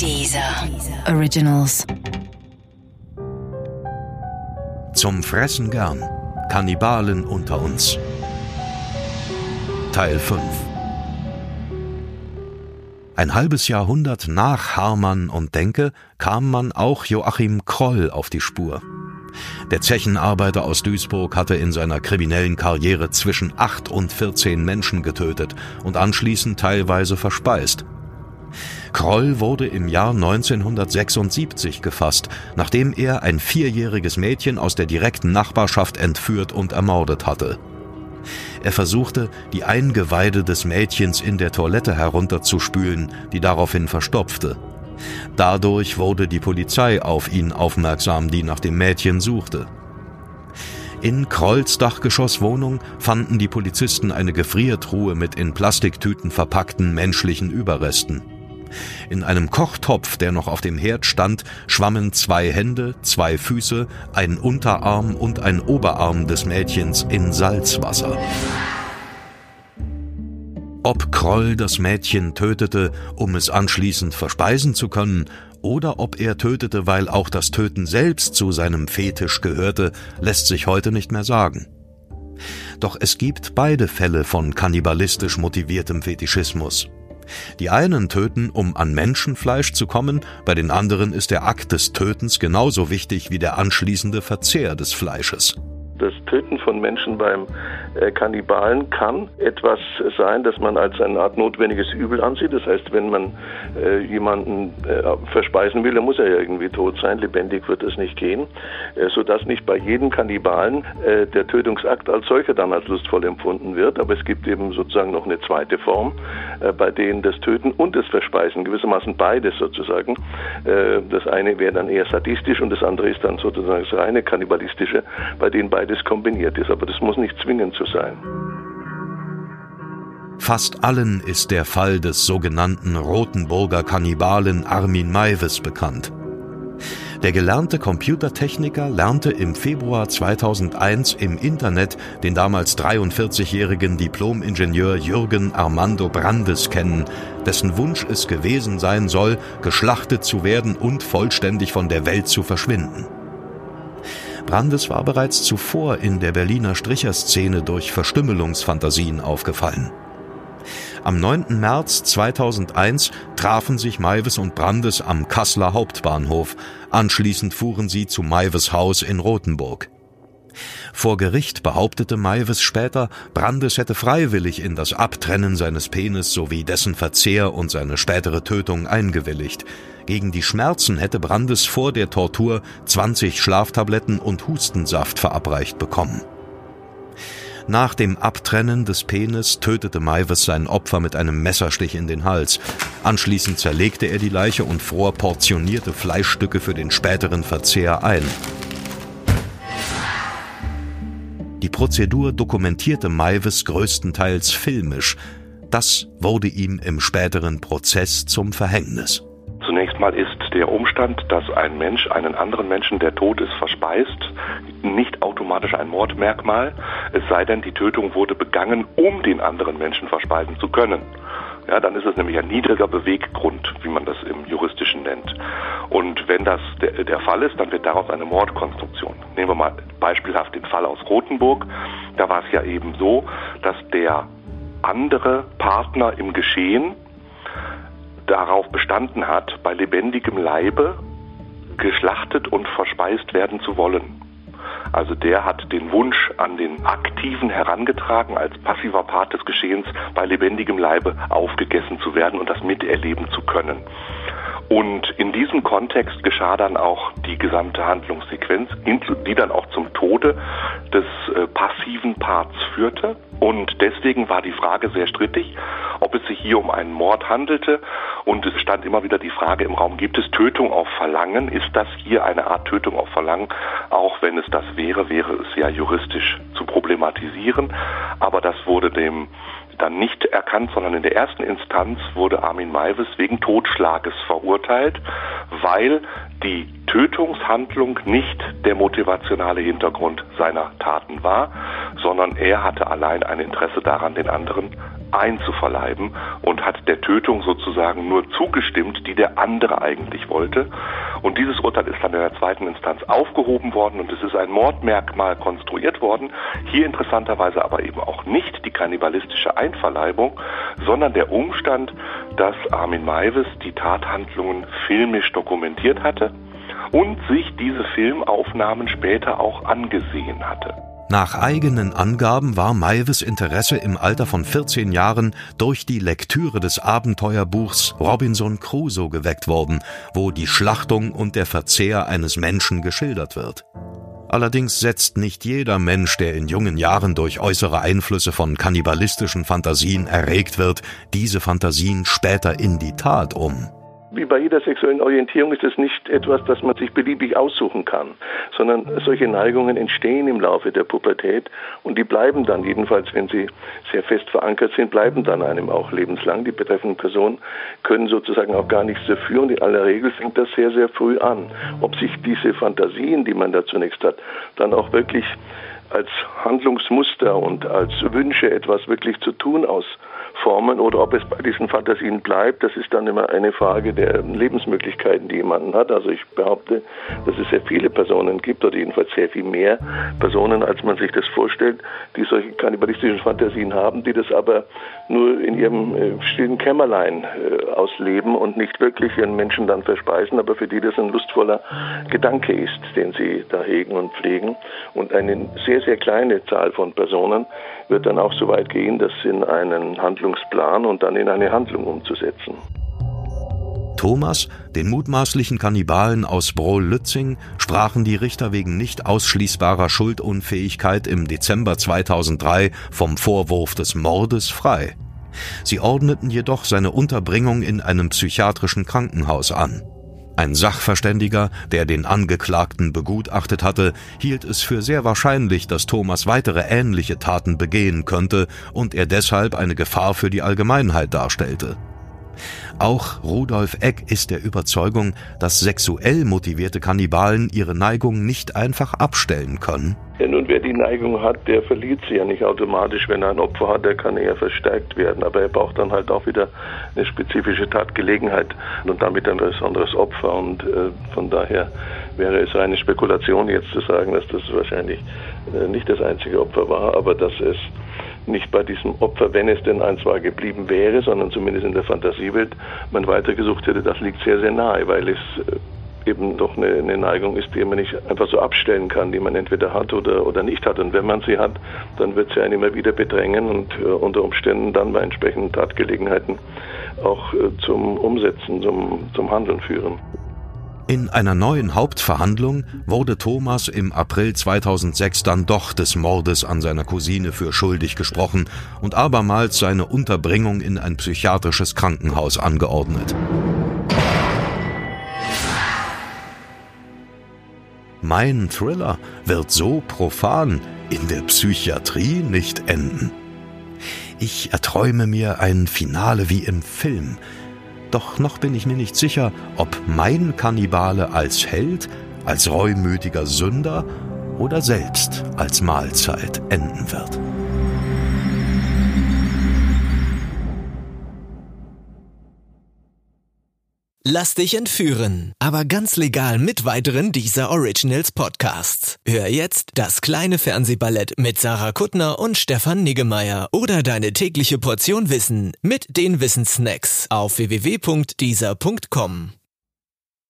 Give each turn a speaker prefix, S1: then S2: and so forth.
S1: Dieser Originals.
S2: Zum Fressen gern. Kannibalen unter uns. Teil 5 Ein halbes Jahrhundert nach Harman und Denke kam man auch Joachim Kroll auf die Spur. Der Zechenarbeiter aus Duisburg hatte in seiner kriminellen Karriere zwischen acht und 14 Menschen getötet und anschließend teilweise verspeist. Kroll wurde im Jahr 1976 gefasst, nachdem er ein vierjähriges Mädchen aus der direkten Nachbarschaft entführt und ermordet hatte. Er versuchte, die Eingeweide des Mädchens in der Toilette herunterzuspülen, die daraufhin verstopfte. Dadurch wurde die Polizei auf ihn aufmerksam, die nach dem Mädchen suchte. In Krolls Dachgeschosswohnung fanden die Polizisten eine Gefriertruhe mit in Plastiktüten verpackten menschlichen Überresten. In einem Kochtopf, der noch auf dem Herd stand, schwammen zwei Hände, zwei Füße, ein Unterarm und ein Oberarm des Mädchens in Salzwasser. Ob Kroll das Mädchen tötete, um es anschließend verspeisen zu können, oder ob er tötete, weil auch das Töten selbst zu seinem Fetisch gehörte, lässt sich heute nicht mehr sagen. Doch es gibt beide Fälle von kannibalistisch motiviertem Fetischismus. Die einen töten, um an Menschenfleisch zu kommen, bei den anderen ist der Akt des Tötens genauso wichtig wie der anschließende Verzehr des Fleisches.
S3: Das Töten von Menschen beim Kannibalen kann etwas sein, das man als eine Art notwendiges Übel ansieht. Das heißt, wenn man äh, jemanden äh, verspeisen will, dann muss er ja irgendwie tot sein. Lebendig wird es nicht gehen, äh, sodass nicht bei jedem Kannibalen äh, der Tötungsakt als solcher dann als lustvoll empfunden wird. Aber es gibt eben sozusagen noch eine zweite Form, äh, bei denen das Töten und das Verspeisen gewissermaßen beides sozusagen. das eine wäre dann eher sadistisch und das andere ist dann sozusagen das reine kannibalistische, bei denen beide beides kombiniert ist, aber das muss nicht zwingend so sein.
S2: Fast allen ist der Fall des sogenannten Rotenburger Kannibalen Armin Maives bekannt. Der gelernte Computertechniker lernte im Februar 2001 im Internet den damals 43-jährigen Diplomingenieur Jürgen Armando Brandes kennen, dessen Wunsch es gewesen sein soll, geschlachtet zu werden und vollständig von der Welt zu verschwinden. Brandes war bereits zuvor in der Berliner Stricherszene durch Verstümmelungsfantasien aufgefallen. Am 9. März 2001 trafen sich Maives und Brandes am Kasseler Hauptbahnhof. Anschließend fuhren sie zu Maives Haus in Rothenburg. Vor Gericht behauptete Maives später, Brandes hätte freiwillig in das Abtrennen seines Penis sowie dessen Verzehr und seine spätere Tötung eingewilligt. Gegen die Schmerzen hätte Brandes vor der Tortur 20 Schlaftabletten und Hustensaft verabreicht bekommen. Nach dem Abtrennen des Penis tötete Maives sein Opfer mit einem Messerstich in den Hals. Anschließend zerlegte er die Leiche und fror portionierte Fleischstücke für den späteren Verzehr ein. Die Prozedur dokumentierte Maives größtenteils filmisch. Das wurde ihm im späteren Prozess zum Verhängnis.
S4: Zunächst mal ist der Umstand, dass ein Mensch einen anderen Menschen, der tot ist, verspeist, nicht automatisch ein Mordmerkmal, es sei denn, die Tötung wurde begangen, um den anderen Menschen verspeisen zu können. Ja, dann ist es nämlich ein niedriger Beweggrund, wie man das im Juristischen nennt. Und wenn das der, der Fall ist, dann wird daraus eine Mordkonstruktion. Nehmen wir mal beispielhaft den Fall aus Rothenburg. Da war es ja eben so, dass der andere Partner im Geschehen darauf bestanden hat, bei lebendigem Leibe geschlachtet und verspeist werden zu wollen. Also der hat den Wunsch an den Aktiven herangetragen, als passiver Part des Geschehens bei lebendigem Leibe aufgegessen zu werden und das miterleben zu können. Und in diesem Kontext geschah dann auch die gesamte Handlungssequenz, die dann auch zum Tode des äh, passiven Parts führte. Und deswegen war die Frage sehr strittig, ob es sich hier um einen Mord handelte. Und es stand immer wieder die Frage im Raum, gibt es Tötung auf Verlangen? Ist das hier eine Art Tötung auf Verlangen? Auch wenn es das wäre, wäre es ja juristisch zu problematisieren. Aber das wurde dem dann nicht erkannt, sondern in der ersten Instanz wurde Armin Maivis wegen Totschlages verurteilt, weil die Tötungshandlung nicht der motivationale Hintergrund seiner Taten war, sondern er hatte allein ein Interesse daran, den anderen einzuverleiben und hat der Tötung sozusagen nur zugestimmt, die der andere eigentlich wollte. Und dieses Urteil ist dann in der zweiten Instanz aufgehoben worden und es ist ein Mordmerkmal konstruiert worden. Hier interessanterweise aber eben auch nicht die kannibalistische Einverleibung, sondern der Umstand, dass Armin Maivis die Tathandlungen filmisch dokumentiert hatte und sich diese Filmaufnahmen später auch angesehen hatte.
S2: Nach eigenen Angaben war Maives Interesse im Alter von 14 Jahren durch die Lektüre des Abenteuerbuchs Robinson Crusoe geweckt worden, wo die Schlachtung und der Verzehr eines Menschen geschildert wird. Allerdings setzt nicht jeder Mensch, der in jungen Jahren durch äußere Einflüsse von kannibalistischen Fantasien erregt wird, diese Fantasien später in die Tat um.
S3: Wie bei jeder sexuellen Orientierung ist es nicht etwas, das man sich beliebig aussuchen kann, sondern solche Neigungen entstehen im Laufe der Pubertät und die bleiben dann, jedenfalls wenn sie sehr fest verankert sind, bleiben dann einem auch lebenslang. Die betreffenden Personen können sozusagen auch gar nichts dafür und in aller Regel fängt das sehr, sehr früh an. Ob sich diese Fantasien, die man da zunächst hat, dann auch wirklich als Handlungsmuster und als Wünsche etwas wirklich zu tun aus formen oder ob es bei diesen Fantasien bleibt, das ist dann immer eine Frage der Lebensmöglichkeiten, die jemanden hat. Also ich behaupte, dass es sehr viele Personen gibt oder jedenfalls sehr viel mehr Personen, als man sich das vorstellt, die solche kannibalistischen Fantasien haben, die das aber nur in ihrem äh, stillen Kämmerlein äh, ausleben und nicht wirklich ihren Menschen dann verspeisen, aber für die das ein lustvoller Gedanke ist, den sie da hegen und pflegen. Und eine sehr, sehr kleine Zahl von Personen wird dann auch so weit gehen, das in einen Handlungsplan und dann in eine Handlung umzusetzen.
S2: Thomas, den mutmaßlichen Kannibalen aus Brohl-Lützing, sprachen die Richter wegen nicht ausschließbarer Schuldunfähigkeit im Dezember 2003 vom Vorwurf des Mordes frei. Sie ordneten jedoch seine Unterbringung in einem psychiatrischen Krankenhaus an. Ein Sachverständiger, der den Angeklagten begutachtet hatte, hielt es für sehr wahrscheinlich, dass Thomas weitere ähnliche Taten begehen könnte und er deshalb eine Gefahr für die Allgemeinheit darstellte. Auch Rudolf Eck ist der Überzeugung, dass sexuell motivierte Kannibalen ihre Neigung nicht einfach abstellen können.
S3: Ja, nun, wer die Neigung hat, der verliert sie ja nicht automatisch. Wenn er ein Opfer hat, der kann eher verstärkt werden. Aber er braucht dann halt auch wieder eine spezifische Tatgelegenheit und damit ein besonderes Opfer. Und äh, von daher wäre es eine Spekulation, jetzt zu sagen, dass das wahrscheinlich äh, nicht das einzige Opfer war, aber dass es nicht bei diesem Opfer, wenn es denn eins war, geblieben wäre, sondern zumindest in der Fantasiewelt man weitergesucht hätte, das liegt sehr, sehr nahe, weil es äh, eben doch eine, eine, Neigung ist, die man nicht einfach so abstellen kann, die man entweder hat oder, oder nicht hat. Und wenn man sie hat, dann wird sie einen immer wieder bedrängen und äh, unter Umständen dann bei entsprechenden Tatgelegenheiten auch äh, zum Umsetzen, zum, zum Handeln führen.
S2: In einer neuen Hauptverhandlung wurde Thomas im April 2006 dann doch des Mordes an seiner Cousine für schuldig gesprochen und abermals seine Unterbringung in ein psychiatrisches Krankenhaus angeordnet. Mein Thriller wird so profan in der Psychiatrie nicht enden. Ich erträume mir ein Finale wie im Film, doch noch bin ich mir nicht sicher, ob mein Kannibale als Held, als reumütiger Sünder oder selbst als Mahlzeit enden wird.
S5: Lass dich entführen, aber ganz legal mit weiteren dieser Originals Podcasts. Hör jetzt das kleine Fernsehballett mit Sarah Kuttner und Stefan Niggemeier oder deine tägliche Portion Wissen mit den Wissenssnacks auf www.dieser.com.